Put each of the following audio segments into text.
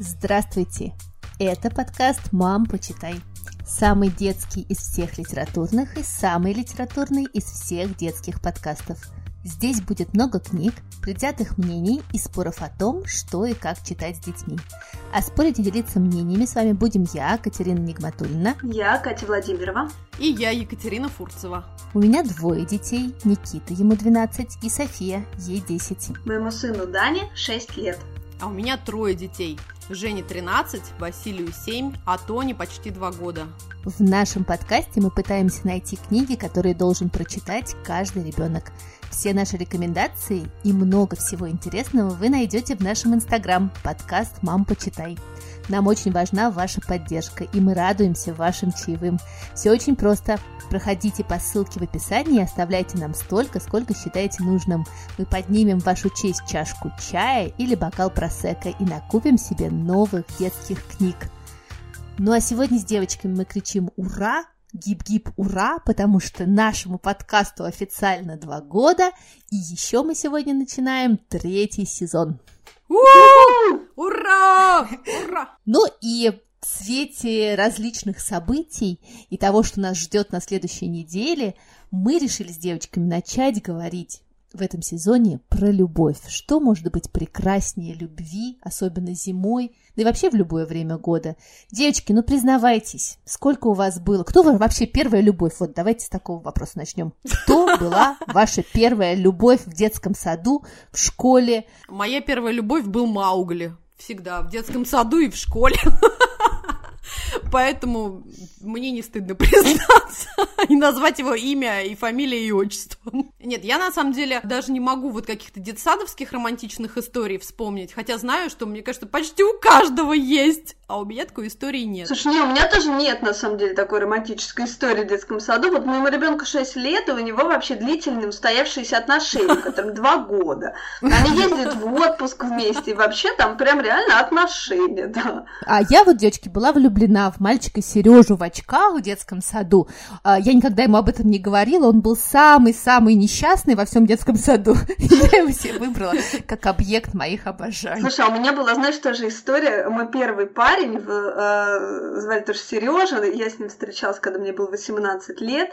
Здравствуйте! Это подкаст «Мам, почитай». Самый детский из всех литературных и самый литературный из всех детских подкастов. Здесь будет много книг, предвзятых мнений и споров о том, что и как читать с детьми. А спорить и делиться мнениями с вами будем я, Катерина Нигматульна. Я, Катя Владимирова. И я, Екатерина Фурцева. У меня двое детей, Никита, ему 12, и София, ей 10. Моему сыну Дане 6 лет. А у меня трое детей. Жене 13, Василию 7, а Тоне почти 2 года. В нашем подкасте мы пытаемся найти книги, которые должен прочитать каждый ребенок. Все наши рекомендации и много всего интересного вы найдете в нашем инстаграм подкаст «Мам, почитай». Нам очень важна ваша поддержка, и мы радуемся вашим чаевым. Все очень просто. Проходите по ссылке в описании и оставляйте нам столько, сколько считаете нужным. Мы поднимем в вашу честь чашку чая или бокал просека и накупим себе новых детских книг. Ну а сегодня с девочками мы кричим «Ура!» Гип-гип, ура, потому что нашему подкасту официально два года, и еще мы сегодня начинаем третий сезон. Ура! Ура! Ну и в свете различных событий и того, что нас ждет на следующей неделе, мы решили с девочками начать говорить в этом сезоне про любовь. Что может быть прекраснее любви, особенно зимой, да и вообще в любое время года? Девочки, ну признавайтесь, сколько у вас было? Кто вообще первая любовь? Вот давайте с такого вопроса начнем. Кто была ваша первая любовь в детском саду, в школе? Моя первая любовь был Маугли. Всегда, в детском саду и в школе. Поэтому мне не стыдно признаться и назвать его имя и фамилия и отчество. Нет, я на самом деле даже не могу вот каких-то детсадовских романтичных историй вспомнить, хотя знаю, что, мне кажется, почти у каждого есть, а у меня такой истории нет. Слушай, не, у меня тоже нет, на самом деле, такой романтической истории в детском саду. Вот моему ребенку 6 лет, и у него вообще длительные устоявшиеся отношения, которым 2 года. Они ездят в отпуск вместе, и вообще там прям реально отношения, да. А я вот, девочки, была влюблена в мальчика Сережу в очках в детском саду. А, я никогда ему об этом не говорила, он был самый-самый несчастный во всем детском саду. Я его себе выбрала как объект моих обожаний. Слушай, а у меня была, знаешь, тоже история. Мой первый парень, э, звали тоже Сережа, я с ним встречалась, когда мне было 18 лет.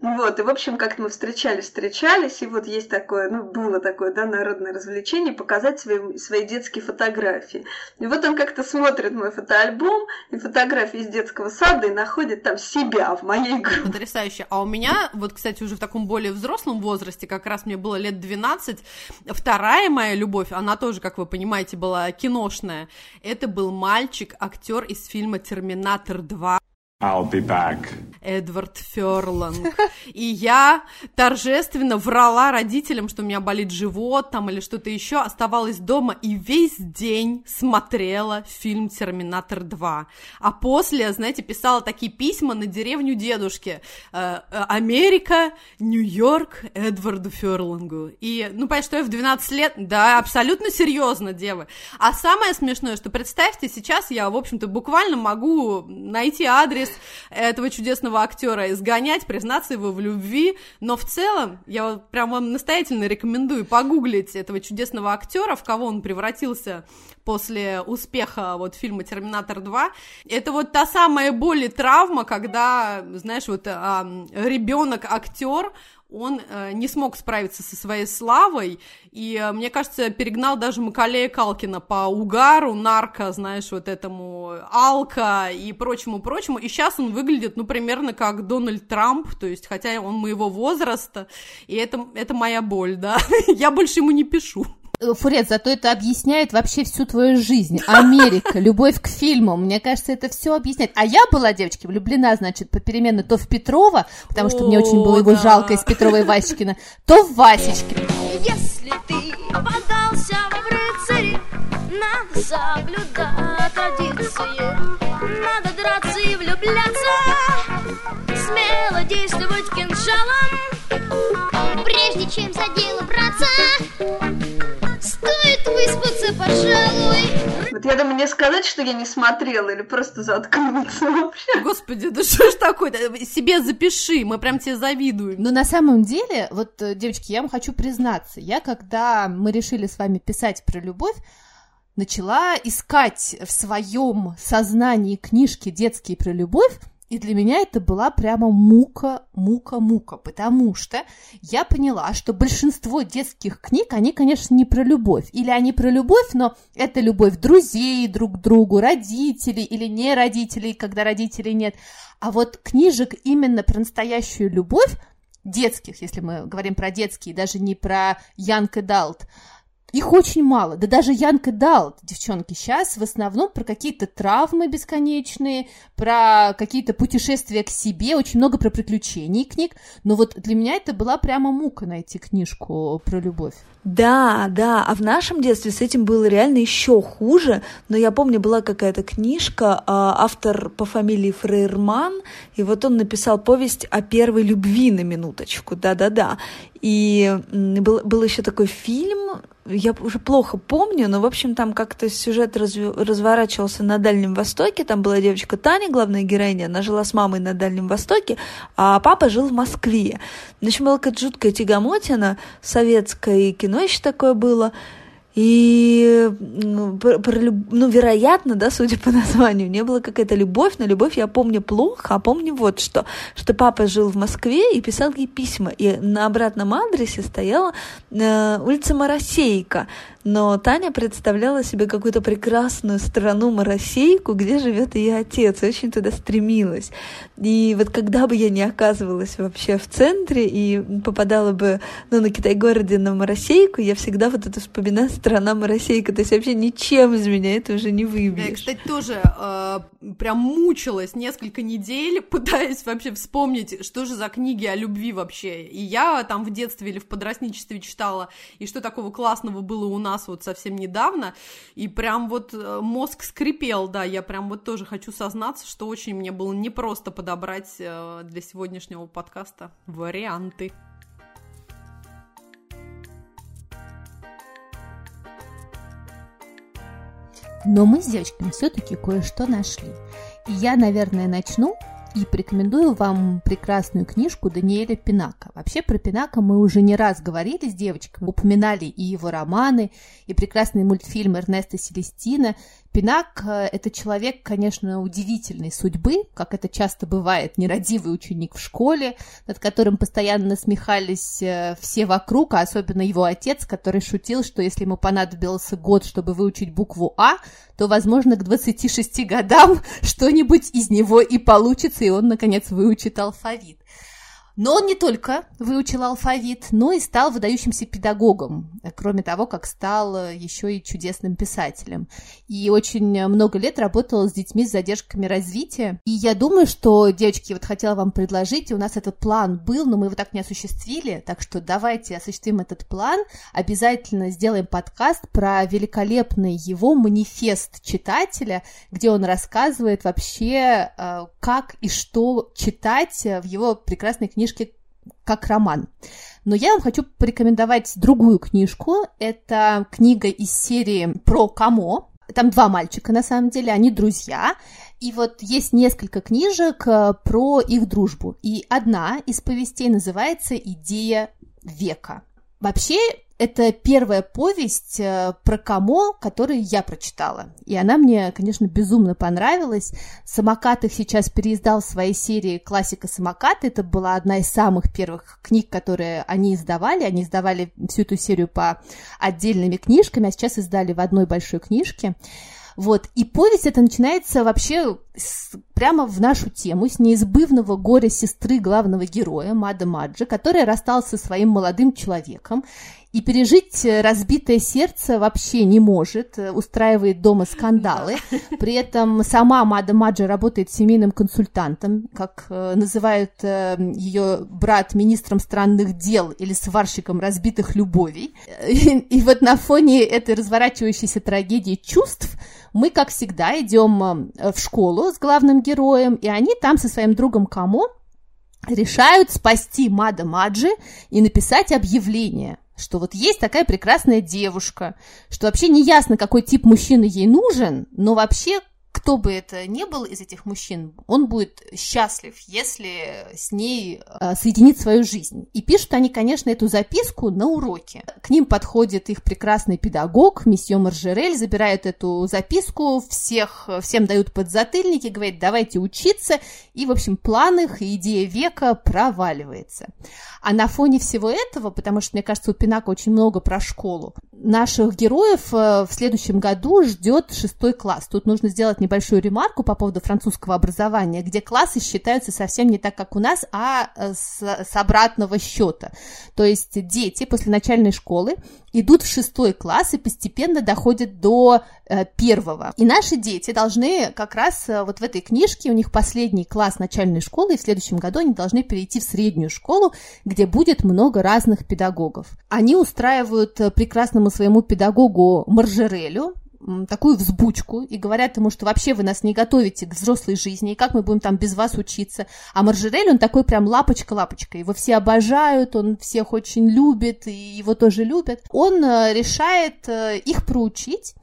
Вот, и, в общем, как-то мы встречались, встречались, и вот есть такое, ну, было такое, да, народное развлечение, показать свои, свои детские фотографии. И вот он как-то смотрит мой фотоальбом и фотографии из детского сада и находит там себя в моей группе. Потрясающе. А у меня, вот, кстати, уже в таком более взрослом возрасте, как раз мне было лет 12, вторая моя любовь, она тоже, как вы понимаете, была киношная. Это был мальчик, актер из фильма «Терминатор 2». I'll be back. Эдвард Ферланг. И я торжественно врала родителям, что у меня болит живот там или что-то еще, оставалась дома и весь день смотрела фильм «Терминатор 2». А после, знаете, писала такие письма на деревню дедушки. Э, э, Америка, Нью-Йорк, Эдварду Ферлангу. И, ну, понятно, что я в 12 лет, да, абсолютно серьезно, девы. А самое смешное, что представьте, сейчас я, в общем-то, буквально могу найти адрес адрес этого чудесного актера изгонять, признаться его в любви, но в целом я вот прям вам настоятельно рекомендую погуглить этого чудесного актера, в кого он превратился после успеха вот фильма «Терминатор 2». Это вот та самая боль и травма, когда, знаешь, вот а, ребенок-актер, он э, не смог справиться со своей славой, и, э, мне кажется, перегнал даже Макалея Калкина по угару, нарко, знаешь, вот этому алка и прочему-прочему, и сейчас он выглядит, ну, примерно как Дональд Трамп, то есть, хотя он моего возраста, и это, это моя боль, да, я больше ему не пишу. Э, Фурет, зато это объясняет вообще всю твою жизнь. Америка, любовь к фильмам. Мне кажется, это все объясняет. А я была, девочки, влюблена, значит, попеременно то в Петрова, потому что мне очень было его жалко из Петрова и Васечкина, то в Васечкина. Если ты подался в рыцари, надо соблюдать традиции. Надо драться и влюбляться, смело действовать кинжалом, прежде чем за дело браться. Выспаться, пожалуй. Вот я думаю, мне сказать, что я не смотрела, или просто заткнуться вообще. Господи, да что ж такое Себе запиши, мы прям тебе завидуем. Но на самом деле, вот, э, девочки, я вам хочу признаться, я когда мы решили с вами писать про любовь, начала искать в своем сознании книжки детские про любовь, и для меня это была прямо мука, мука, мука, потому что я поняла, что большинство детских книг, они, конечно, не про любовь. Или они про любовь, но это любовь друзей друг к другу, родителей или не родителей, когда родителей нет. А вот книжек именно про настоящую любовь, детских, если мы говорим про детские, даже не про Young Adult, их очень мало. Да даже Янка Далт, девчонки, сейчас в основном про какие-то травмы бесконечные, про какие-то путешествия к себе, очень много про приключений книг. Но вот для меня это была прямо мука найти книжку про любовь. Да, да, а в нашем детстве с этим было реально еще хуже, но я помню, была какая-то книжка, а, автор по фамилии Фрейрман, и вот он написал повесть о первой любви на минуточку, да-да-да, и был, был еще такой фильм, я уже плохо помню, но, в общем, там как-то сюжет разв... разворачивался на Дальнем Востоке. Там была девочка Таня, главная героиня, она жила с мамой на Дальнем Востоке, а папа жил в Москве. В общем, была какая-то жуткая тягомотина, советское кино еще такое было. И, ну, вероятно, да, судя по названию, не было какая-то любовь, но любовь я помню плохо, а помню вот что, что папа жил в Москве и писал ей письма, и на обратном адресе стояла э, улица Моросейка, но Таня представляла себе какую-то прекрасную страну Моросейку, где живет ее отец, и очень туда стремилась. И вот когда бы я не оказывалась вообще в центре и попадала бы ну, на Китай-городе на Моросейку, я всегда вот это вспоминаю страна Моросейка, то есть вообще ничем из меня это уже не выбьешь. Я, кстати, тоже э, прям мучилась несколько недель, пытаясь вообще вспомнить, что же за книги о любви вообще. И я там в детстве или в подростничестве читала, и что такого классного было у нас вот совсем недавно, и прям вот э, мозг скрипел, да, я прям вот тоже хочу сознаться, что очень мне было непросто подобрать э, для сегодняшнего подкаста варианты. Но мы с девочками все-таки кое-что нашли. И я, наверное, начну и порекомендую вам прекрасную книжку Даниэля Пинака. Вообще про Пинака мы уже не раз говорили с девочками, упоминали и его романы, и прекрасный мультфильм Эрнеста Селестина. Пинак э, – это человек, конечно, удивительной судьбы, как это часто бывает, нерадивый ученик в школе, над которым постоянно насмехались э, все вокруг, а особенно его отец, который шутил, что если ему понадобился год, чтобы выучить букву «А», то, возможно, к 26 годам что-нибудь из него и получится, и он, наконец, выучит алфавит. Но он не только выучил алфавит, но и стал выдающимся педагогом, кроме того, как стал еще и чудесным писателем. И очень много лет работал с детьми с задержками развития. И я думаю, что, девочки, вот хотела вам предложить, у нас этот план был, но мы его так не осуществили, так что давайте осуществим этот план, обязательно сделаем подкаст про великолепный его манифест читателя, где он рассказывает вообще, э, как и что читать в его прекрасной книжке книжки как роман. Но я вам хочу порекомендовать другую книжку. Это книга из серии про Камо. Там два мальчика, на самом деле, они друзья. И вот есть несколько книжек э, про их дружбу. И одна из повестей называется «Идея века». Вообще, это первая повесть э, про Камо, которую я прочитала. И она мне, конечно, безумно понравилась. Самокат их сейчас переиздал в своей серии «Классика самоката». Это была одна из самых первых книг, которые они издавали. Они издавали всю эту серию по отдельными книжками, а сейчас издали в одной большой книжке. Вот, и повесть это начинается вообще с, прямо в нашу тему, с неизбывного горя сестры главного героя, Мада Маджи, которая рассталась со своим молодым человеком, и пережить э, разбитое сердце вообще не может, э, устраивает дома скандалы. При этом сама Мада Маджи работает семейным консультантом, как э, называют ее брат министром странных дел или сварщиком разбитых любовей. И, и вот на фоне этой разворачивающейся трагедии чувств мы, как всегда, идем в школу с главным героем, и они там со своим другом Камо решают спасти Мада Маджи и написать объявление – что вот есть такая прекрасная девушка, что вообще не ясно, какой тип мужчины ей нужен, но вообще кто бы это ни был из этих мужчин, он будет счастлив, если с ней э, соединит свою жизнь. И пишут они, конечно, эту записку на уроке. К ним подходит их прекрасный педагог, месье Маржерель, забирает эту записку, всех, всем дают подзатыльники, говорит, давайте учиться, и, в общем, план их и идея века проваливается. А на фоне всего этого, потому что, мне кажется, у Пинака очень много про школу, наших героев э, в следующем году ждет шестой класс. Тут нужно сделать небольшую ремарку по поводу французского образования, где классы считаются совсем не так, как у нас, а э, с, с обратного счета. То есть дети после начальной школы идут в шестой класс и постепенно доходят до э, первого. И наши дети должны как раз э, вот в этой книжке, у них последний класс начальной школы, и в следующем году они должны перейти в среднюю школу, где будет много разных педагогов. Они устраивают э, прекрасному своему педагогу Маржерелю, такую взбучку и говорят ему, что вообще вы нас не готовите к взрослой жизни, и как мы будем там без вас учиться. А Маржерель, он такой прям лапочка-лапочка, его все обожают, он всех очень любит, и его тоже любят. Он э, решает э, их проучить,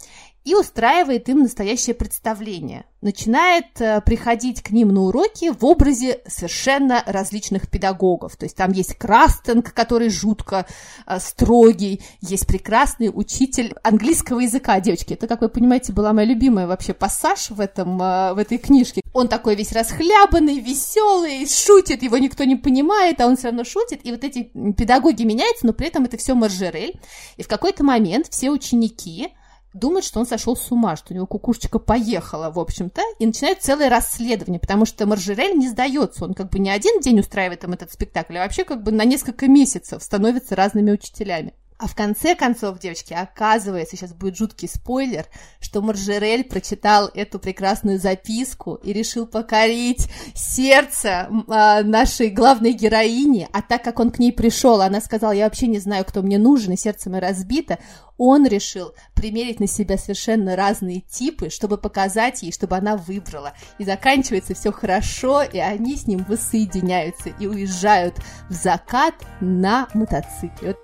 и устраивает им настоящее представление. Начинает э, приходить к ним на уроки в образе совершенно различных педагогов. То есть там есть Крастенг, который жутко э, строгий, есть прекрасный учитель английского языка, девочки. Это, как вы понимаете, была моя любимая вообще пассаж в, этом, э, в этой книжке. Он такой весь расхлябанный, веселый, шутит, его никто не понимает, а он все равно шутит. И вот эти педагоги меняются, но при этом это все Маржерель. И в какой-то момент все ученики думает, что он сошел с ума, что у него кукушечка поехала, в общем-то, и начинает целое расследование, потому что Маржерель не сдается, он как бы не один день устраивает им этот спектакль, а вообще как бы на несколько месяцев становится разными учителями. А в конце концов, девочки, оказывается, сейчас будет жуткий спойлер, что Маржерель прочитал эту прекрасную записку и решил покорить сердце э, нашей главной героини, а так как он к ней пришел, она сказала, я вообще не знаю, кто мне нужен, и сердце мое разбито, он решил примерить на себя совершенно разные типы, чтобы показать ей, чтобы она выбрала. И заканчивается все хорошо, и они с ним воссоединяются и уезжают в закат на мотоцикле.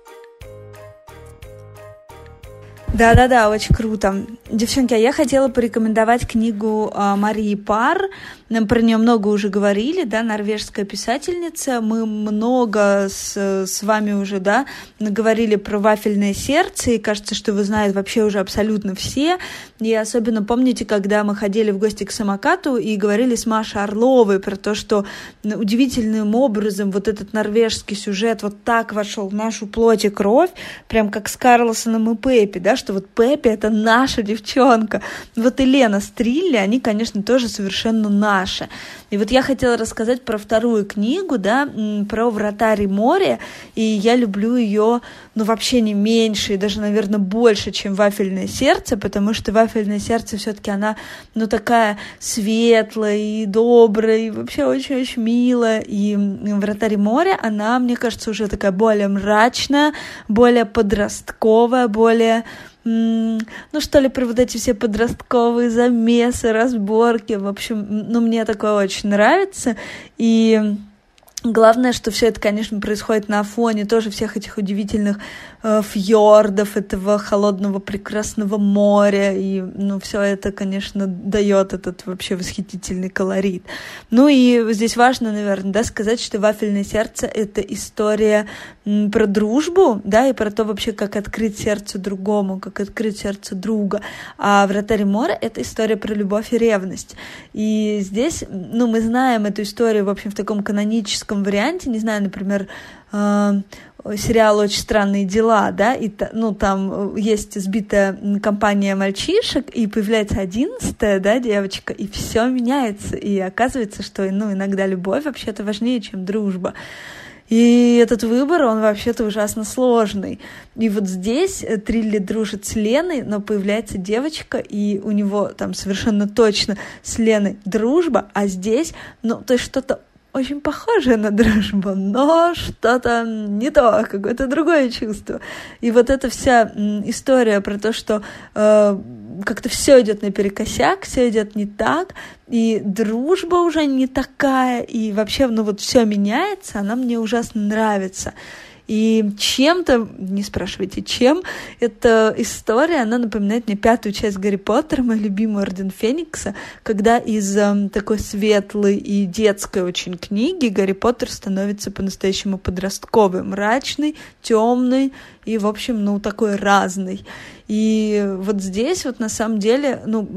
Да-да-да, очень круто. Девчонки, а я хотела порекомендовать книгу э, Марии Пар. Нам про нее много уже говорили, да, норвежская писательница. Мы много с, с вами уже, да, говорили про вафельное сердце, и кажется, что вы знаете вообще уже абсолютно все. И особенно помните, когда мы ходили в гости к самокату и говорили с Машей Орловой про то, что удивительным образом вот этот норвежский сюжет вот так вошел в нашу плоть и кровь, прям как с Карлосоном и Пеппи, да, что вот Пеппи это наша девчонка. Вот и Лена Стрилли, они, конечно, тоже совершенно наши. И вот я хотела рассказать про вторую книгу, да, про вратарь море, и я люблю ее, ну, вообще не меньше, и даже, наверное, больше, чем вафельное сердце, потому что вафельное сердце все-таки она, ну, такая светлая и добрая, и вообще очень-очень милая, и вратарь моря, она, мне кажется, уже такая более мрачная, более подростковая, более ну что ли, про вот эти все подростковые замесы, разборки, в общем, ну мне такое очень нравится, и Главное, что все это, конечно, происходит на фоне тоже всех этих удивительных фьордов, этого холодного прекрасного моря, и, ну, все это, конечно, дает этот вообще восхитительный колорит. Ну и здесь важно, наверное, да, сказать, что «Вафельное сердце» — это история про дружбу, да, и про то вообще, как открыть сердце другому, как открыть сердце друга. А «Вратарь моря» — это история про любовь и ревность. И здесь, ну, мы знаем эту историю, в общем, в таком каноническом варианте, не знаю, например, э, сериал «Очень странные дела», да, и ну, там есть сбитая компания мальчишек, и появляется одиннадцатая, да, девочка, и все меняется, и оказывается, что, ну, иногда любовь вообще-то важнее, чем дружба. И этот выбор, он вообще-то ужасно сложный. И вот здесь э, Трилли дружит с Леной, но появляется девочка, и у него там совершенно точно с Леной дружба, а здесь, ну, то есть что-то очень похожее на дружбу, но что-то не то, какое-то другое чувство. И вот эта вся история про то, что э, как-то все идет наперекосяк, все идет не так, и дружба уже не такая, и вообще, ну вот все меняется, она мне ужасно нравится. И чем-то, не спрашивайте, чем, эта история, она напоминает мне пятую часть Гарри Поттера, мою любимую Орден Феникса, когда из э, такой светлой и детской очень книги Гарри Поттер становится по-настоящему подростковый, мрачный, темный и, в общем, ну, такой разный. И вот здесь вот на самом деле, ну,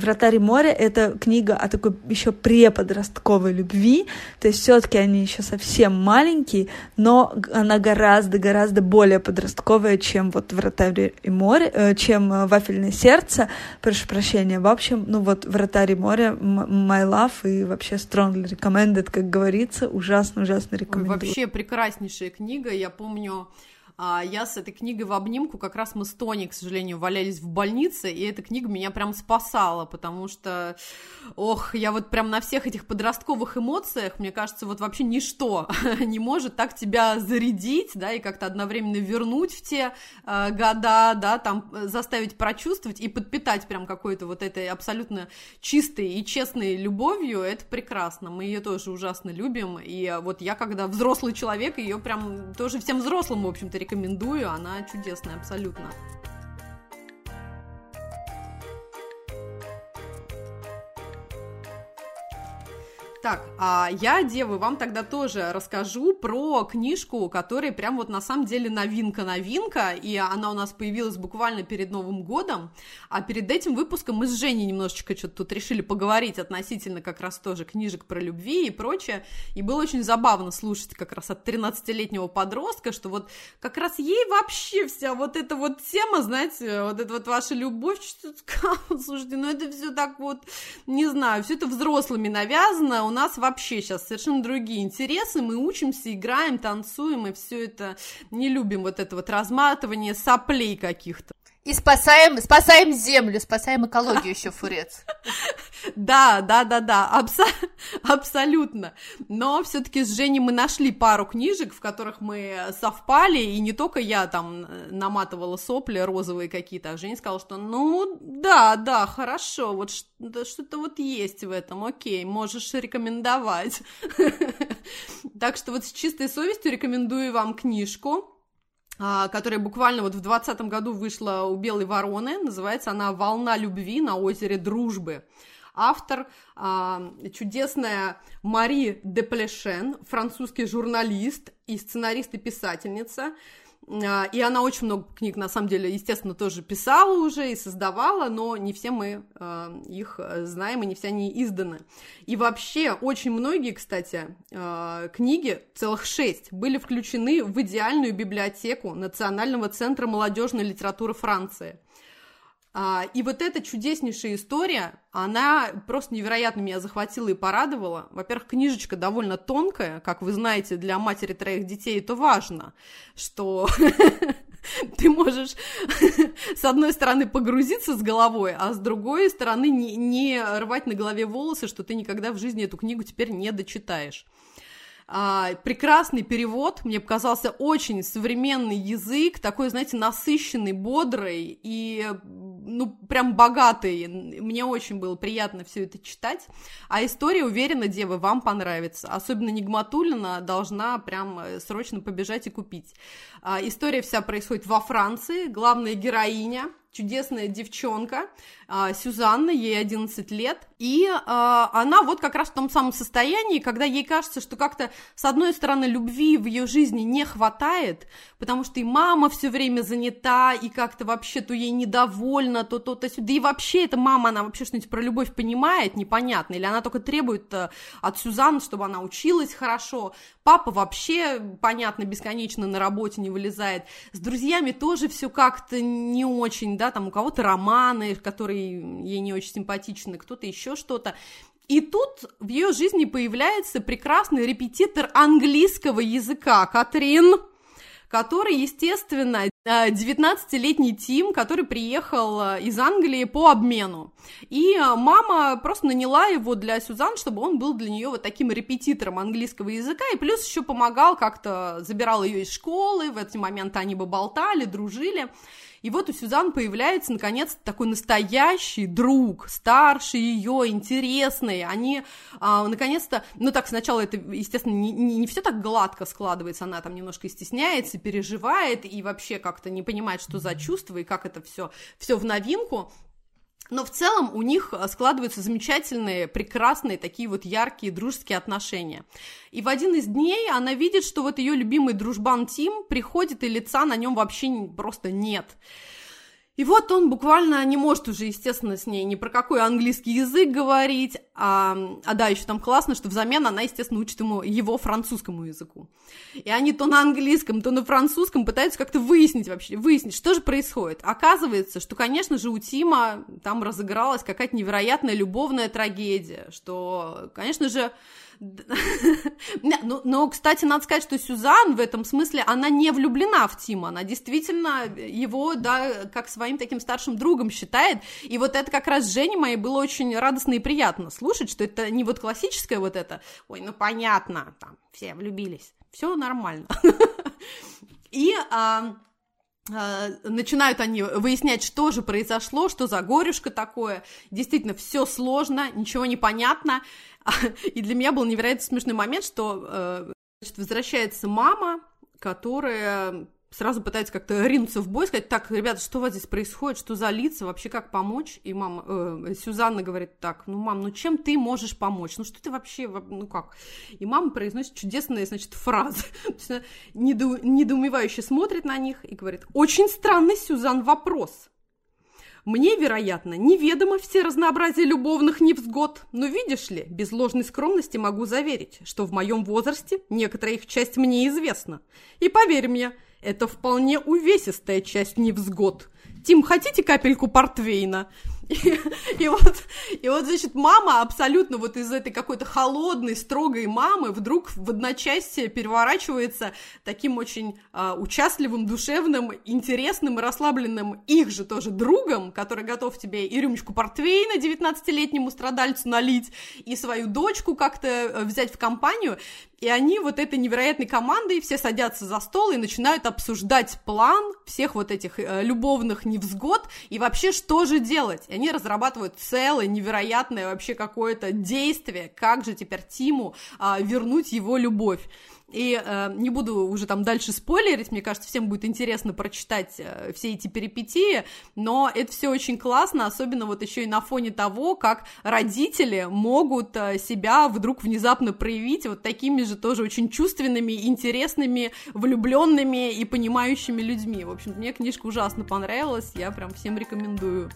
«Вратарь моря» — это книга о такой еще преподростковой любви, то есть все таки они еще совсем маленькие, но она гораздо-гораздо более подростковая, чем вот «Вратарь и море», э, чем «Вафельное сердце», прошу прощения. В общем, ну вот «Вратарь и море», «My Love» и вообще strongly recommended, как говорится, ужасно-ужасно рекомендую. Ой, вообще прекраснейшая книга, я помню, а я с этой книгой в обнимку, как раз мы с Тони, к сожалению, валялись в больнице, и эта книга меня прям спасала, потому что, ох, я вот прям на всех этих подростковых эмоциях, мне кажется, вот вообще ничто не может так тебя зарядить, да, и как-то одновременно вернуть в те э, года, да, там э, заставить прочувствовать и подпитать прям какой-то вот этой абсолютно чистой и честной любовью, это прекрасно, мы ее тоже ужасно любим, и вот я, когда взрослый человек, ее прям тоже всем взрослым, в общем-то, рекомендую, она чудесная абсолютно. Так, а я, девы, вам тогда тоже расскажу про книжку, которая прям вот на самом деле новинка-новинка, и она у нас появилась буквально перед Новым годом, а перед этим выпуском мы с Женей немножечко что-то тут решили поговорить относительно как раз тоже книжек про любви и прочее, и было очень забавно слушать как раз от 13-летнего подростка, что вот как раз ей вообще вся вот эта вот тема, знаете, вот эта вот ваша любовь, слушайте, ну это все так вот, не знаю, все это взрослыми навязано, у нас вообще сейчас совершенно другие интересы, мы учимся, играем, танцуем, и все это не любим вот это вот разматывание соплей каких-то. И спасаем, спасаем землю, спасаем экологию еще, Фурец. Да, да, да, да, абсо- абсолютно. Но все-таки с Женей мы нашли пару книжек, в которых мы совпали, и не только я там наматывала сопли розовые какие-то, а Женя сказал, что ну да, да, хорошо, вот что-то вот есть в этом, окей, можешь рекомендовать. Так что вот с чистой совестью рекомендую вам книжку. А, которая буквально вот в 2020 году вышла у Белой Вороны. Называется она «Волна любви на озере Дружбы». Автор а, чудесная Мари Деплешен, французский журналист и сценарист и писательница. А, и она очень много книг, на самом деле, естественно, тоже писала уже и создавала, но не все мы а, их знаем, и не все они изданы. И вообще, очень многие, кстати, книги, целых шесть, были включены в идеальную библиотеку Национального центра молодежной литературы Франции – и вот эта чудеснейшая история, она просто невероятно меня захватила и порадовала. Во-первых, книжечка довольно тонкая, как вы знаете, для матери троих детей это важно, что ты можешь с одной стороны погрузиться с головой, а с другой стороны не, не рвать на голове волосы, что ты никогда в жизни эту книгу теперь не дочитаешь. А, прекрасный перевод, мне показался очень современный язык, такой, знаете, насыщенный, бодрый и, ну, прям богатый. Мне очень было приятно все это читать. А история, уверена, девы, вам понравится. Особенно Нигматулина должна прям э, срочно побежать и купить. А, история вся происходит во Франции. Главная героиня чудесная девчонка, а, Сюзанна, ей 11 лет, и а, она вот как раз в том самом состоянии, когда ей кажется, что как-то, с одной стороны, любви в ее жизни не хватает, потому что и мама все время занята, и как-то вообще то ей недовольна, то то, то сюда, да и вообще эта мама, она вообще что-нибудь про любовь понимает, непонятно, или она только требует э, от Сюзанны, чтобы она училась хорошо, папа вообще, понятно, бесконечно на работе не вылезает, с друзьями тоже все как-то не очень, да, там у кого-то романы, которые ей не очень симпатичны, кто-то еще что-то. И тут в ее жизни появляется прекрасный репетитор английского языка, Катрин, который, естественно, 19-летний Тим, который приехал э, из Англии по обмену. И э, мама просто наняла его для Сюзан, чтобы он был для нее вот таким репетитором английского языка, и плюс еще помогал как-то, забирал ее из школы, в эти моменты они бы болтали, дружили. И вот у Сюзан появляется, наконец, такой настоящий друг, старше ее, интересный. Они, а, наконец-то, ну так, сначала это, естественно, не, не, не все так гладко складывается, она там немножко стесняется, переживает и вообще как-то не понимает, что за чувство и как это все, все в новинку. Но в целом у них э, складываются замечательные, прекрасные, такие вот яркие дружеские отношения. И в один из дней она видит, что вот ее любимый дружбан Тим приходит, и лица на нем вообще просто нет. И вот он буквально не может уже, естественно, с ней ни про какой английский язык говорить, а, а да, еще там классно, что взамен она, естественно, учит ему его французскому языку. И они то на английском, то на французском пытаются как-то выяснить вообще, выяснить, что же происходит. Оказывается, что, конечно же, у Тима там разыгралась какая-то невероятная любовная трагедия, что, конечно же, ну, но, кстати, надо сказать, что Сюзан в этом смысле, она не влюблена в Тима, она действительно его, да, как своим таким старшим другом считает, и вот это как раз Жене моей было очень радостно и приятно слушать, что это не вот классическое вот это, ой, ну понятно, там, все влюбились, все нормально. И а, а, начинают они выяснять, что же произошло, что за горюшка такое. Действительно, все сложно, ничего не понятно. И для меня был невероятно смешной момент, что э, значит, возвращается мама, которая сразу пытается как-то ринуться в бой, сказать, так, ребята, что у вас здесь происходит, что за лица, вообще как помочь? И мама, э, Сюзанна говорит, так, ну, мам, ну чем ты можешь помочь? Ну что ты вообще, ну как? И мама произносит чудесные, значит, фразы. Недо, недоумевающе смотрит на них и говорит, очень странный, Сюзан, вопрос. Мне, вероятно, неведомо все разнообразие любовных невзгод, но видишь ли, без ложной скромности могу заверить, что в моем возрасте некоторая их часть мне известна. И поверь мне, это вполне увесистая часть невзгод. Тим, хотите капельку портвейна? И, вот, и вот, значит, мама абсолютно вот из этой какой-то холодной, строгой мамы вдруг в одночасье переворачивается таким очень а, участливым, душевным, интересным и расслабленным их же тоже другом, который готов тебе и рюмочку портвейна 19-летнему страдальцу налить, и свою дочку как-то э, взять в компанию. И они вот этой невероятной командой все садятся за стол и начинают обсуждать план всех вот этих э, любовных невзгод и вообще что же делать. И они разрабатывают целое невероятное вообще какое-то действие, как же теперь Тиму э, вернуть его любовь. И э, не буду уже там дальше спойлерить, мне кажется, всем будет интересно прочитать э, все эти перипетии, но это все очень классно, особенно вот еще и на фоне того, как родители могут э, себя вдруг внезапно проявить вот такими же тоже очень чувственными, интересными, влюбленными и понимающими людьми. В общем, мне книжка ужасно понравилась, я прям всем рекомендую.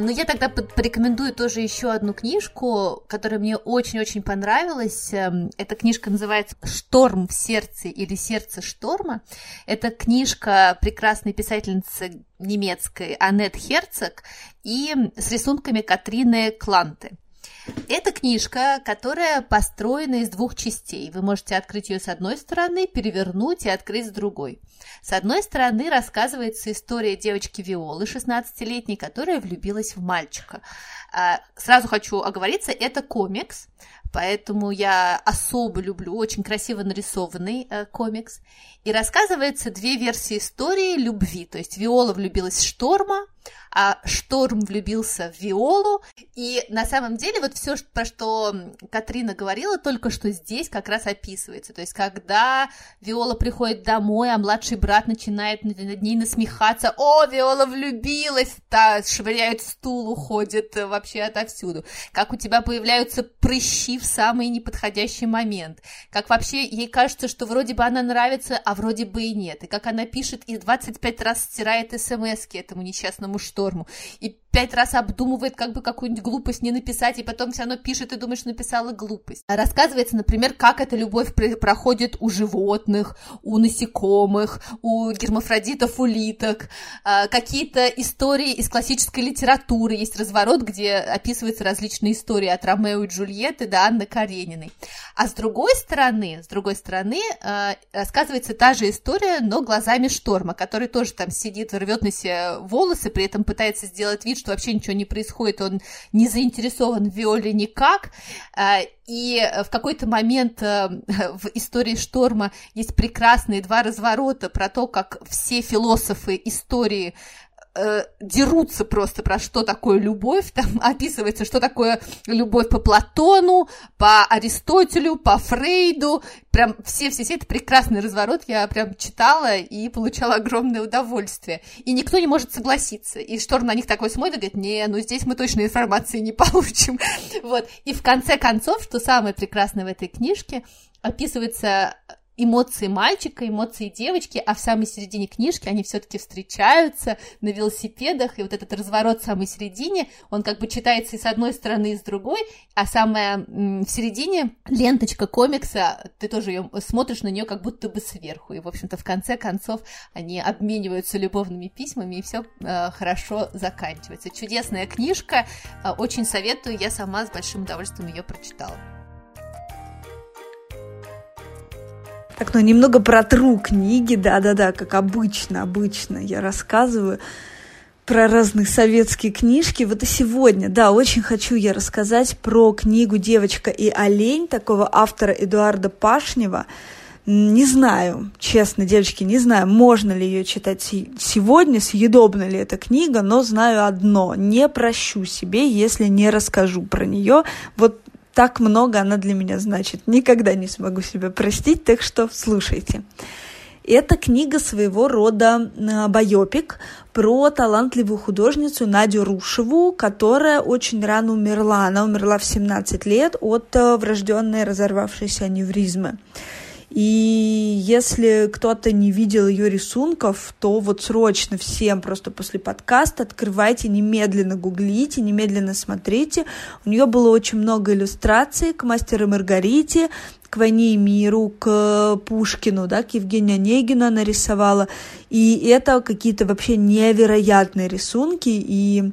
Но я тогда порекомендую тоже еще одну книжку, которая мне очень-очень понравилась. Эм, эта книжка называется «Шторм в сердце» или «Сердце шторма». Это книжка прекрасной писательницы немецкой Аннет Херцог и с рисунками Катрины Кланты. Это книжка, которая построена из двух частей. Вы можете открыть ее с одной стороны, перевернуть и открыть с другой. С одной стороны рассказывается история девочки Виолы, 16-летней, которая влюбилась в мальчика. А, сразу хочу оговориться, это комикс, поэтому я особо люблю очень красиво нарисованный э, комикс. И рассказывается две версии истории любви. То есть Виола влюбилась в Шторма, а Шторм влюбился в Виолу. И на самом деле вот все, про что Катрина говорила, только что здесь как раз описывается. То есть когда Виола приходит домой, а младший брат начинает над ней насмехаться, «О, Виола влюбилась!» та швыряет стул, уходит вообще отовсюду. Как у тебя появляются прыщи в самый неподходящий момент. Как вообще ей кажется, что вроде бы она нравится, а вроде бы и нет. И как она пишет и 25 раз стирает смс этому несчастному шторму. И пять раз обдумывает, как бы какую-нибудь глупость не написать, и потом все равно пишет и думаешь, написала глупость. Рассказывается, например, как эта любовь проходит у животных, у насекомых, у гермафродитов, улиток, а, какие-то истории из классической литературы, есть разворот, где описываются различные истории от Ромео и Джульетты до Анны Карениной. А с другой стороны, с другой стороны, а, рассказывается та же история, но глазами шторма, который тоже там сидит, рвет на себе волосы, при этом пытается сделать вид, что вообще ничего не происходит, он не заинтересован в Виоле никак, э, и в какой-то момент э, в истории Шторма есть прекрасные два разворота про то, как все философы истории э, дерутся просто про что такое любовь, там описывается, что такое любовь по Платону, по Аристотелю, по Фрейду, прям все-все-все, это прекрасный разворот, я прям читала и получала огромное удовольствие, и никто не может согласиться, и Шторм на них такой смотрит говорит, не, ну здесь мы точно информации не получим, вот, и в конце концов, что самое прекрасное в этой книжке, описывается эмоции мальчика, эмоции девочки, а в самой середине книжки они все-таки встречаются на велосипедах, и вот этот разворот в самой середине, он как бы читается и с одной стороны, и с другой, а самая в середине ленточка комикса, ты тоже ее смотришь на нее как будто бы сверху, и, в общем-то, в конце концов они обмениваются любовными письмами, и все э, хорошо заканчивается. Чудесная книжка, э, очень советую, я сама с большим удовольствием ее прочитала. Так, ну немного протру книги, да-да-да, как обычно, обычно я рассказываю про разные советские книжки. Вот и сегодня, да, очень хочу я рассказать про книгу «Девочка и олень» такого автора Эдуарда Пашнева. Не знаю, честно, девочки, не знаю, можно ли ее читать сегодня, съедобна ли эта книга, но знаю одно, не прощу себе, если не расскажу про нее. Вот так много она для меня значит. Никогда не смогу себя простить, так что слушайте. Это книга своего рода э, байопик про талантливую художницу Надю Рушеву, которая очень рано умерла. Она умерла в 17 лет от э, врожденной разорвавшейся аневризмы. И если кто-то не видел ее рисунков, то вот срочно всем просто после подкаста открывайте, немедленно гуглите, немедленно смотрите. У нее было очень много иллюстраций к мастеру Маргарите, к «Войне и миру», к Пушкину, да, к Евгению Онегину она рисовала. И это какие-то вообще невероятные рисунки, и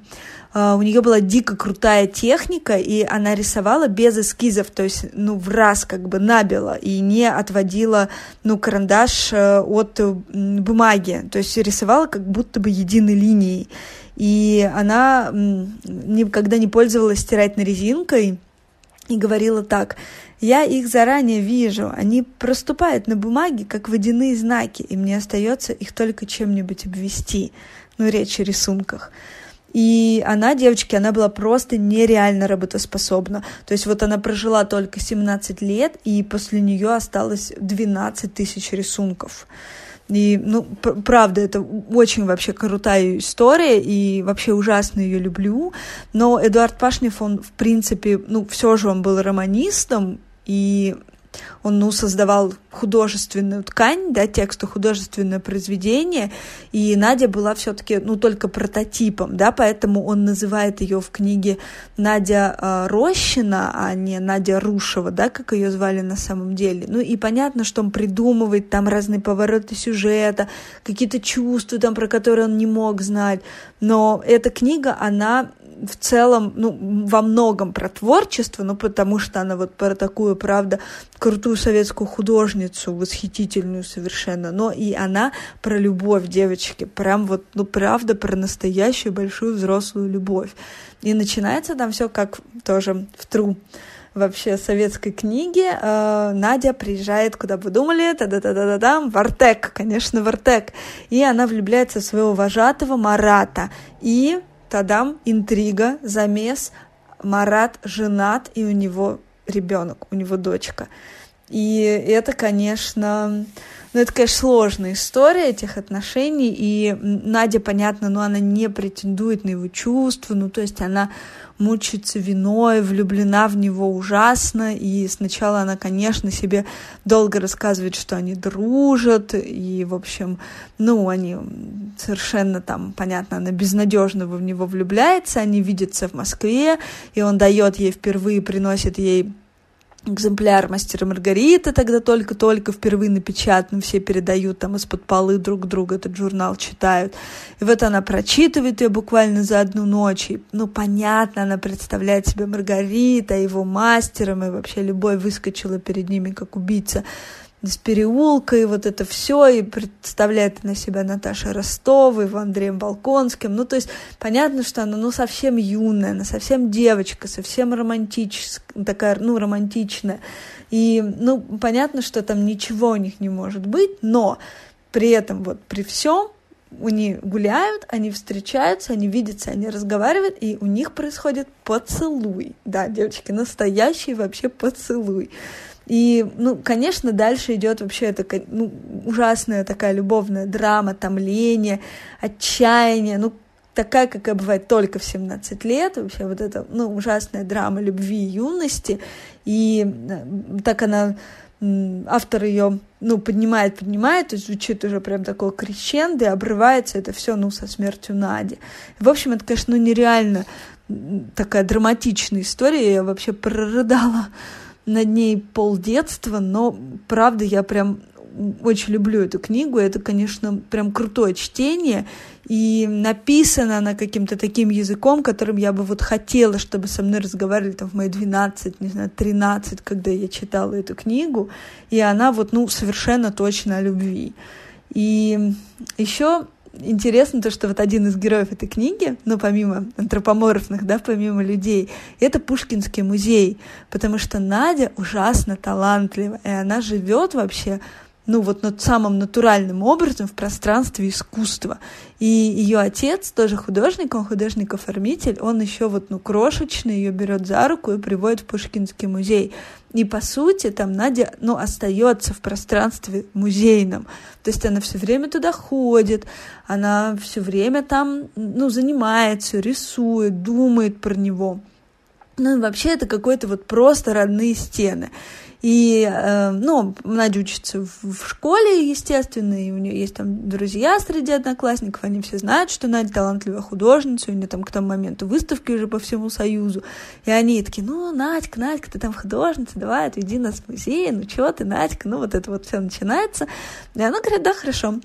у нее была дико крутая техника, и она рисовала без эскизов, то есть, ну, в раз как бы набила, и не отводила, ну, карандаш э, от бумаги, то есть рисовала как будто бы единой линией. И она никогда не пользовалась стирательной резинкой, и говорила так, я их заранее вижу, они проступают на бумаге, как водяные знаки, и мне остается их только чем-нибудь обвести, ну, речь о рисунках. И она, девочки, она была просто нереально работоспособна. То есть вот она прожила только 17 лет, и после нее осталось 12 тысяч рисунков. И, ну, правда, это очень вообще крутая история, и вообще ужасно ее люблю. Но Эдуард Пашнев, он, в принципе, ну, все же он был романистом, и он, ну, создавал художественную ткань, да, тексту художественное произведение, и Надя была все-таки, ну, только прототипом, да, поэтому он называет ее в книге Надя э, Рощина, а не Надя Рушева, да, как ее звали на самом деле. Ну, и понятно, что он придумывает там разные повороты сюжета, какие-то чувства там, про которые он не мог знать, но эта книга, она в целом, ну, во многом про творчество, ну, потому что она вот про такую, правда, крутую советскую художницу, восхитительную совершенно, но и она про любовь, девочки, прям вот, ну, правда, про настоящую большую взрослую любовь. И начинается там все как тоже в тру вообще советской книги. Э, Надя приезжает, куда бы думали, та-да-да-да-да, в Артек, конечно, в Артек. И она влюбляется в своего вожатого Марата. И Тадам, интрига, замес, Марат женат, и у него ребенок, у него дочка. И это, конечно, ну, это, конечно, сложная история этих отношений, и Надя, понятно, но ну, она не претендует на его чувства, ну, то есть она мучается виной, влюблена в него ужасно, и сначала она, конечно, себе долго рассказывает, что они дружат, и, в общем, ну, они совершенно там, понятно, она безнадежно в него влюбляется, они видятся в Москве, и он дает ей впервые, приносит ей экземпляр мастера Маргарита тогда только-только впервые напечатан, все передают там из-под полы друг друга этот журнал читают. И вот она прочитывает ее буквально за одну ночь. И, ну, понятно, она представляет себе Маргарита, его мастером, и вообще любой выскочила перед ними как убийца. Из переулка, и вот это все, и представляет на себя Наташа Ростова, и Андреем Балконским. Ну, то есть понятно, что она, ну, совсем юная, она совсем девочка, совсем романтическая, такая, ну, романтичная. И, ну, понятно, что там ничего у них не может быть, но при этом вот при всем они гуляют, они встречаются, они видятся, они разговаривают, и у них происходит поцелуй. Да, девочки, настоящий вообще поцелуй. И, ну, конечно, дальше идет вообще такая, ну, ужасная такая любовная драма, томление, отчаяние, ну, такая, какая бывает только в 17 лет, вообще вот эта, ну, ужасная драма любви и юности, и э, так она автор ее, ну, поднимает, поднимает, то есть звучит уже прям такое крещендо, и обрывается это все, ну, со смертью Нади. В общем, это, конечно, ну, нереально такая драматичная история, я вообще прорыдала над ней полдетства, но, правда, я прям очень люблю эту книгу, это, конечно, прям крутое чтение, и написана она каким-то таким языком, которым я бы вот хотела, чтобы со мной разговаривали там в мои 12, не знаю, 13, когда я читала эту книгу, и она вот, ну, совершенно точно о любви. И еще интересно то, что вот один из героев этой книги, ну, помимо антропоморфных, да, помимо людей, это Пушкинский музей, потому что Надя ужасно талантлива, и она живет вообще ну вот над самым натуральным образом в пространстве искусства. И ее отец тоже художник, он художник-оформитель, он еще вот ну крошечный ее берет за руку и приводит в Пушкинский музей. И по сути там Надя ну остается в пространстве музейном, то есть она все время туда ходит, она все время там ну занимается, рисует, думает про него. Ну вообще это какой-то вот просто родные стены. И, э, ну, Надя учится в, школе, естественно, и у нее есть там друзья среди одноклассников, они все знают, что Надя талантливая художница, у нее там к тому моменту выставки уже по всему Союзу, и они такие, ну, Надька, Надька, ты там художница, давай, отведи нас в музей, ну, чего ты, Надька, ну, вот это вот все начинается. И она говорит, да, хорошо.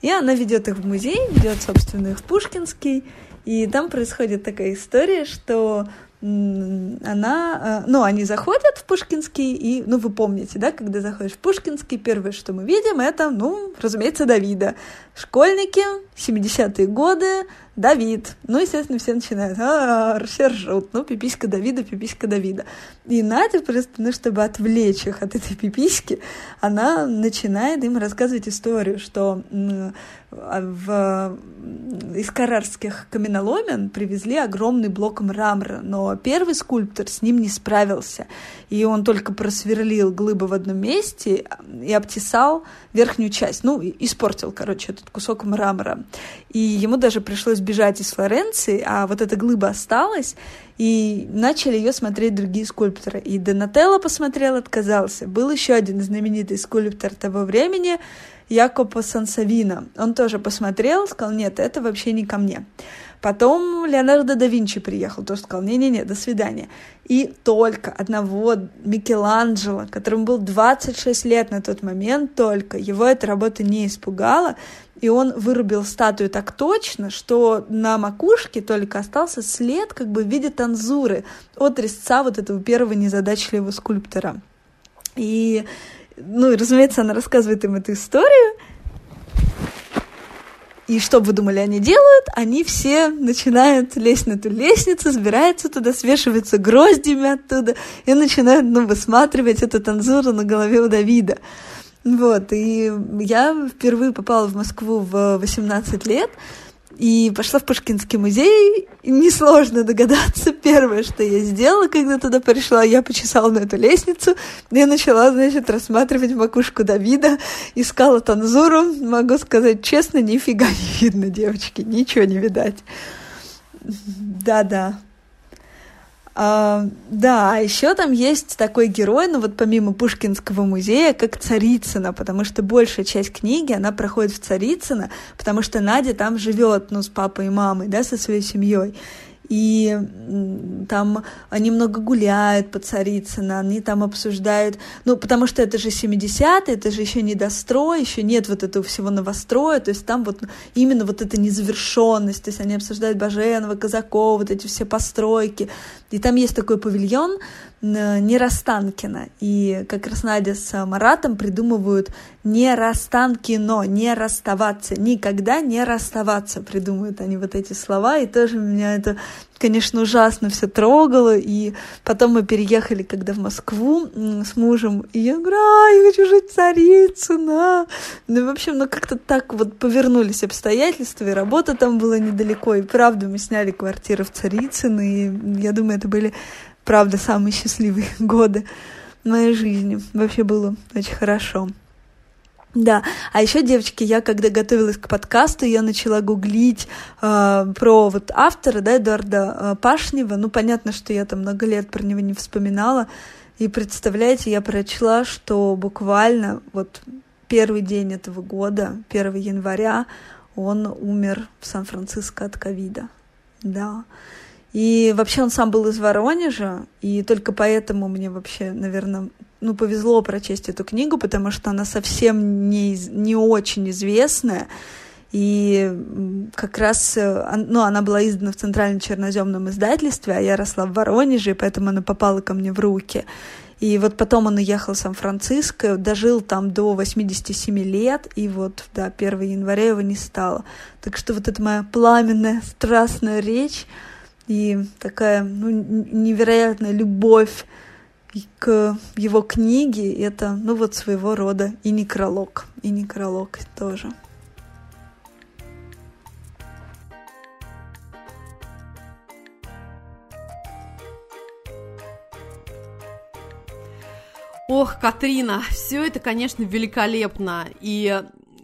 И она ведет их в музей, ведет, собственно, их в Пушкинский, и там происходит такая история, что она, э, ну, они заходят в Пушкинский, и, ну, вы помните, да, когда заходишь в Пушкинский, первое, что мы видим, это, ну, разумеется, Давида. Школьники, 70-е годы, Давид. Ну, естественно, все начинают, а, все ржут, ну, пиписька Давида, пиписька Давида. И Надя просто, ну, чтобы отвлечь их от этой пиписьки, она начинает им рассказывать историю, что а, в, из карарских каменоломен привезли огромный блок мрамора, но первый скульптор с ним не справился, и он только просверлил глыбы в одном месте и обтесал верхнюю часть, ну, испортил, короче, этот кусок мрамора. И ему даже пришлось бежать из Флоренции, а вот эта глыба осталась, и начали ее смотреть другие скульпторы. И Донателло посмотрел, отказался. Был еще один знаменитый скульптор того времени, Якопо Сансавино. Он тоже посмотрел, сказал, нет, это вообще не ко мне. Потом Леонардо да Винчи приехал, тоже сказал, не-не-не, до свидания. И только одного Микеланджело, которому был 26 лет на тот момент только, его эта работа не испугала, и он вырубил статую так точно, что на макушке только остался след как бы в виде танзуры от резца вот этого первого незадачливого скульптора. И, ну, разумеется, она рассказывает им эту историю, и что вы думали, они делают? Они все начинают лезть на эту лестницу, сбираются туда, свешиваются гроздями оттуда и начинают, ну, высматривать эту танзуру на голове у Давида. Вот, и я впервые попала в Москву в 18 лет, и пошла в Пушкинский музей, несложно догадаться, первое, что я сделала, когда туда пришла, я почесала на эту лестницу, я начала, значит, рассматривать макушку Давида, искала танзуру, могу сказать честно, нифига не видно, девочки, ничего не видать. Да-да, да, а еще там есть такой герой, ну вот помимо Пушкинского музея, как Царицына, потому что большая часть книги, она проходит в Царицыно, потому что Надя там живет, ну, с папой и мамой, да, со своей семьей. и там они много гуляют по Царицыно, они там обсуждают, ну, потому что это же 70-е, это же еще не дострой, еще нет вот этого всего новостроя, то есть там вот именно вот эта незавершенность, то есть они обсуждают Баженова, Казакова, вот эти все постройки, и там есть такой павильон, не Растанкина. И как раз Надя с Маратом придумывают не Растанкино, не расставаться, никогда не расставаться, придумывают они вот эти слова, и тоже меня это, конечно, ужасно все трогало, и потом мы переехали, когда в Москву с мужем, и я говорю, а, я хочу жить в Царицыно. Ну, в общем, ну, как-то так вот повернулись обстоятельства, и работа там была недалеко, и правда, мы сняли квартиру в Царицыно, и я думаю, это были правда, самые счастливые годы моей жизни. Вообще было очень хорошо. Да, а еще, девочки, я когда готовилась к подкасту, я начала гуглить э, про вот автора, да, Эдуарда э, Пашнева. Ну, понятно, что я там много лет про него не вспоминала. И представляете, я прочла, что буквально вот первый день этого года, 1 января, он умер в Сан-Франциско от ковида. Да. И вообще он сам был из Воронежа, и только поэтому мне вообще, наверное, ну, повезло прочесть эту книгу, потому что она совсем не, не очень известная. И как раз, э, ну, она была издана в Центральном черноземном издательстве, а я росла в Воронеже, и поэтому она попала ко мне в руки. И вот потом он уехал в Сан-Франциско, дожил там до 87 лет, и вот, да, 1 января его не стало. Так что вот эта моя пламенная, страстная речь, и такая ну, невероятная любовь к его книге, это, ну, вот своего рода и некролог, и некролог тоже. Ох, Катрина, все это, конечно, великолепно. И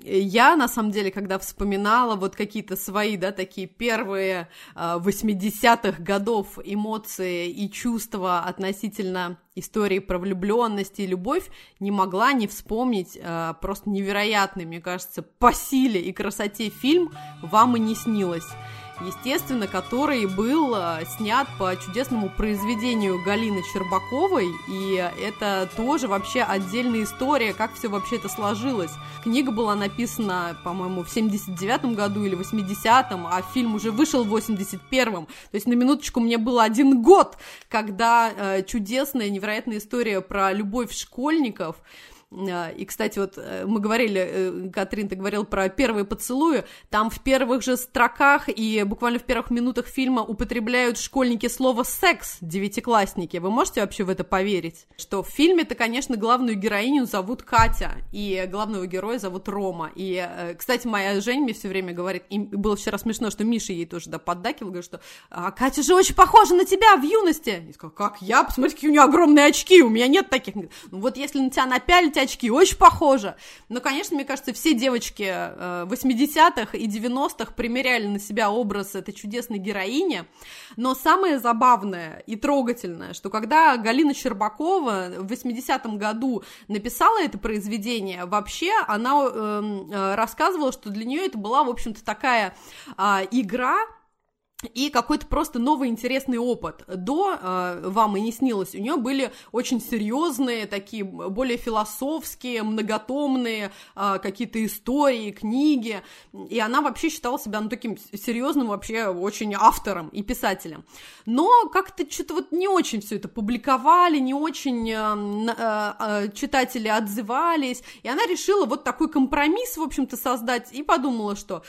я, на самом деле, когда вспоминала вот какие-то свои, да, такие первые 80-х а, годов эмоции и чувства относительно истории про влюбленность и любовь, не могла не вспомнить э, просто невероятный, мне кажется, по силе и красоте фильм «Вам и не снилось» естественно, который был э, снят по чудесному произведению Галины Щербаковой, и это тоже вообще отдельная история, как все вообще это сложилось. Книга была написана, по-моему, в 79-м году или 80-м, а фильм уже вышел в 81-м, то есть на минуточку мне было один год, когда э, чудесная, невероятная история про любовь школьников, и, кстати, вот э, мы говорили, э, Катрин, ты говорил про первые поцелуи, там в первых же строках и буквально в первых минутах фильма употребляют школьники слово «секс», девятиклассники. Вы можете вообще в это поверить? Что в фильме-то, конечно, главную героиню зовут Катя, и главного героя зовут Рома. И, э, кстати, моя Жень мне все время говорит, и было вчера смешно, что Миша ей тоже да, поддакивал, говорит, что а, Катя же очень похожа на тебя в юности. Я сказала, как я? Посмотрите, какие у нее огромные очки, у меня нет таких. Ну вот если на тебя напялить эти очки, очень похоже. Но, конечно, мне кажется, все девочки 80-х э, и 90-х примеряли на себя образ этой чудесной героини. Но самое забавное и трогательное, что когда Галина Щербакова в 80-м году написала это произведение, вообще она эм, э, рассказывала, что для нее это была, в общем-то, такая э, игра, и какой-то просто новый интересный опыт. До э, вам и не снилось, у нее были очень серьезные, такие более философские, многотомные э, какие-то истории, книги, и она вообще считала себя ну, таким серьезным вообще очень автором и писателем. Но как-то что-то вот не очень все это публиковали, не очень э, э, читатели отзывались, и она решила вот такой компромисс, в общем-то, создать, и подумала, что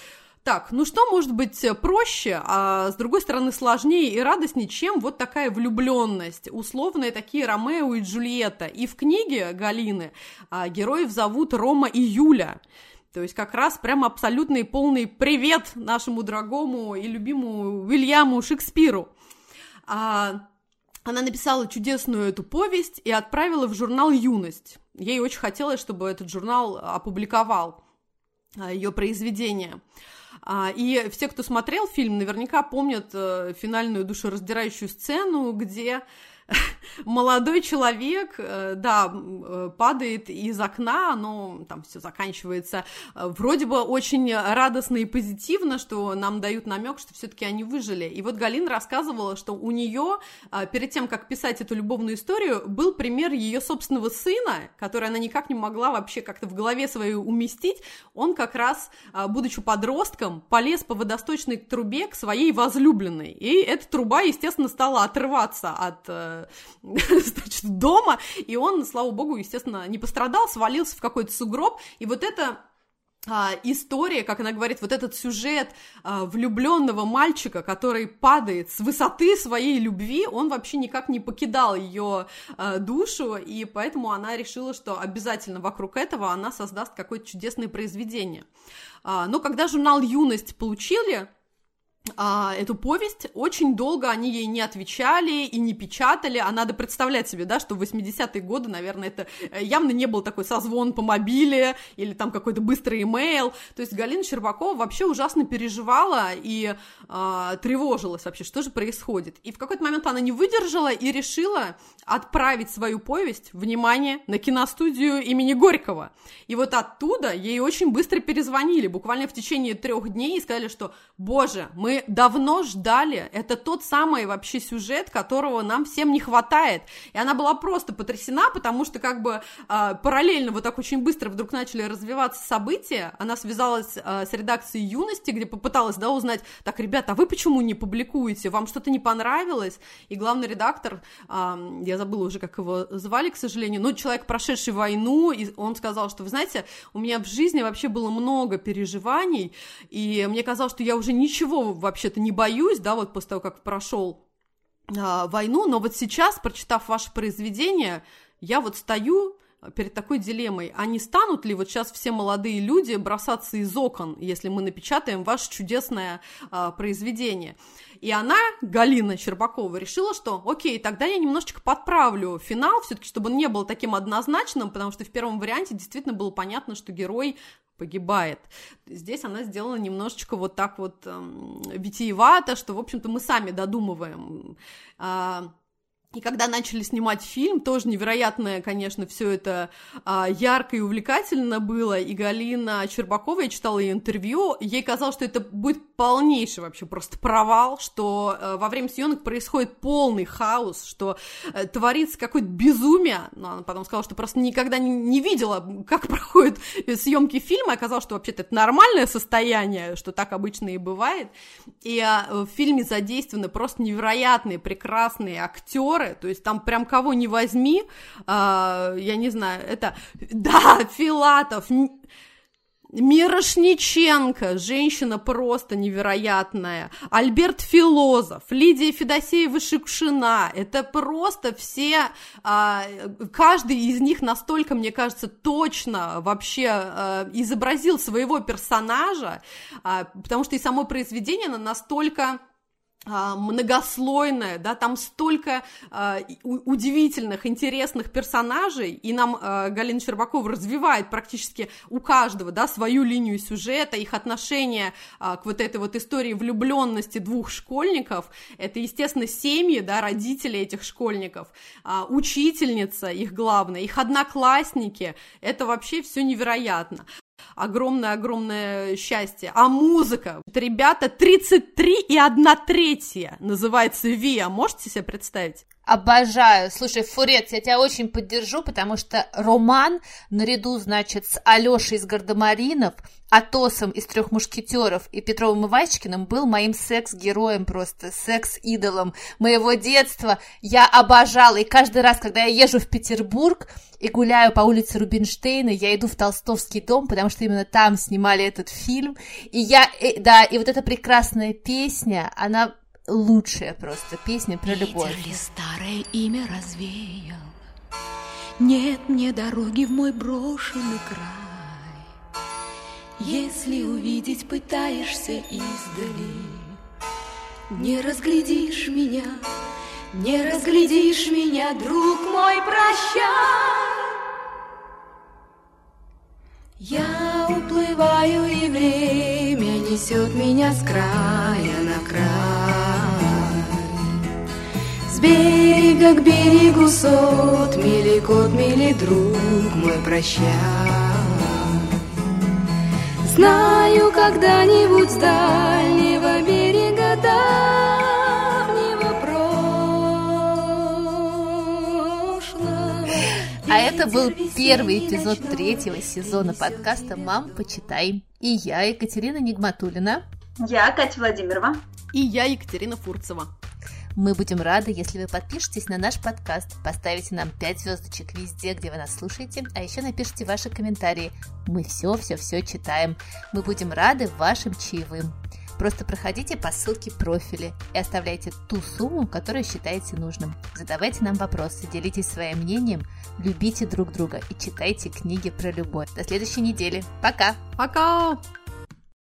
так, ну что может быть э, проще, а с другой стороны сложнее и радостнее, чем вот такая влюбленность, условные такие Ромео и Джульетта. И в книге Галины а, героев зовут Рома и Юля. То есть как раз прям абсолютный полный привет нашему дорогому и любимому Уильяму Шекспиру. А, она написала чудесную эту повесть и отправила в журнал «Юность». Ей очень хотелось, чтобы этот журнал опубликовал а, ее произведение. А, и все, кто смотрел фильм, наверняка помнят э, финальную душераздирающую сцену, где молодой человек, э, да, э, падает из окна, но там все заканчивается э, вроде бы очень радостно и позитивно, что нам дают намек, что все-таки они выжили. И вот Галина рассказывала, что у нее перед тем, как писать эту любовную историю, был пример ее собственного сына, который она никак не могла вообще как-то в голове своей уместить. Он как раз, будучи подростком, полез по водосточной трубе к своей возлюбленной. И эта труба, естественно, стала отрываться от значит, дома, и он, слава богу, естественно, не пострадал, свалился в какой-то сугроб, и вот это а, история, как она говорит, вот этот сюжет а, влюбленного мальчика, который падает с высоты своей любви, он вообще никак не покидал ее а, душу, и поэтому она решила, что обязательно вокруг этого она создаст какое-то чудесное произведение. А, но когда журнал «Юность» получили а, эту повесть, очень долго они ей не отвечали и не печатали, а надо представлять себе, да, что в 80-е годы, наверное, это э, явно не был такой созвон по мобиле или там какой-то быстрый имейл, то есть Галина Щербакова вообще ужасно переживала и а, тревожилась вообще, что же происходит. И в какой-то момент она не выдержала и решила отправить свою повесть, внимание, на киностудию имени Горького. И вот оттуда ей очень быстро перезвонили, буквально в течение трех дней, и сказали, что, боже, мы давно ждали. Это тот самый вообще сюжет, которого нам всем не хватает. И она была просто потрясена, потому что как бы э, параллельно вот так очень быстро вдруг начали развиваться события. Она связалась э, с редакцией юности, где попыталась, да, узнать, так, ребята, а вы почему не публикуете? Вам что-то не понравилось? И главный редактор, э, я забыла уже, как его звали, к сожалению, но человек, прошедший войну, и он сказал, что, вы знаете, у меня в жизни вообще было много переживаний, и мне казалось, что я уже ничего вообще-то не боюсь, да, вот после того, как прошел а, войну, но вот сейчас, прочитав ваше произведение, я вот стою перед такой дилеммой, а не станут ли вот сейчас все молодые люди бросаться из окон, если мы напечатаем ваше чудесное а, произведение? И она, Галина Щербакова, решила, что окей, тогда я немножечко подправлю финал, все-таки, чтобы он не был таким однозначным, потому что в первом варианте действительно было понятно, что герой погибает. Здесь она сделала немножечко вот так вот эм, витиевато, что, в общем-то, мы сами додумываем. Э, и когда начали снимать фильм, тоже невероятное, конечно, все это а, ярко и увлекательно было. И Галина Чербакова, я читала ее интервью, ей казалось, что это будет полнейший вообще просто провал, что а, во время съемок происходит полный хаос, что а, творится какое-то безумие. Но она потом сказала, что просто никогда не, не видела, как проходят съемки фильма. Оказалось, что вообще-то это нормальное состояние, что так обычно и бывает. И а, в фильме задействованы просто невероятные, прекрасные актеры актеры, то есть там прям кого не возьми, а, я не знаю, это, да, Филатов, Мирошниченко, женщина просто невероятная, Альберт Филозов, Лидия Федосеева-Шикшина, это просто все, а, каждый из них настолько, мне кажется, точно вообще а, изобразил своего персонажа, а, потому что и само произведение, оно настолько многослойная, да, там столько э, удивительных, интересных персонажей, и нам э, Галина Щербакова развивает практически у каждого, да, свою линию сюжета, их отношение э, к вот этой вот истории влюбленности двух школьников, это, естественно, семьи, да, родители этих школьников, э, учительница их главная, их одноклассники, это вообще все невероятно огромное-огромное счастье. А музыка? Ребята, 33 и 1 третья называется ВИА. Можете себе представить? Обожаю. Слушай, Фурец, я тебя очень поддержу, потому что роман наряду, значит, с Алешей из Гардемаринов, Атосом из Трех мушкетеров и Петровым Ивачкиным был моим секс-героем просто, секс-идолом моего детства. Я обожала, и каждый раз, когда я езжу в Петербург и гуляю по улице Рубинштейна, я иду в Толстовский дом, потому что именно там снимали этот фильм. И я, и, да, и вот эта прекрасная песня, она лучшая просто песня про любовь. Ветер ли старое имя развеял? Нет мне дороги в мой брошенный край. Если увидеть пытаешься издали, Не разглядишь меня, не разглядишь меня, друг мой, прощай. Я уплываю, и время несет меня с края на край. С берега к берегу сот Мили кот, мили друг мой, прощай Знаю, когда-нибудь с дальнего берега давнего прошлого А это был первый эпизод третьего сезона подкаста «Мам, почитай». И я, Екатерина Нигматулина. Я Катя Владимирова. И я Екатерина Фурцева. Мы будем рады, если вы подпишетесь на наш подкаст, поставите нам 5 звездочек везде, где вы нас слушаете, а еще напишите ваши комментарии. Мы все-все-все читаем. Мы будем рады вашим чаевым. Просто проходите по ссылке профиля и оставляйте ту сумму, которую считаете нужным. Задавайте нам вопросы, делитесь своим мнением, любите друг друга и читайте книги про любовь. До следующей недели. Пока! Пока!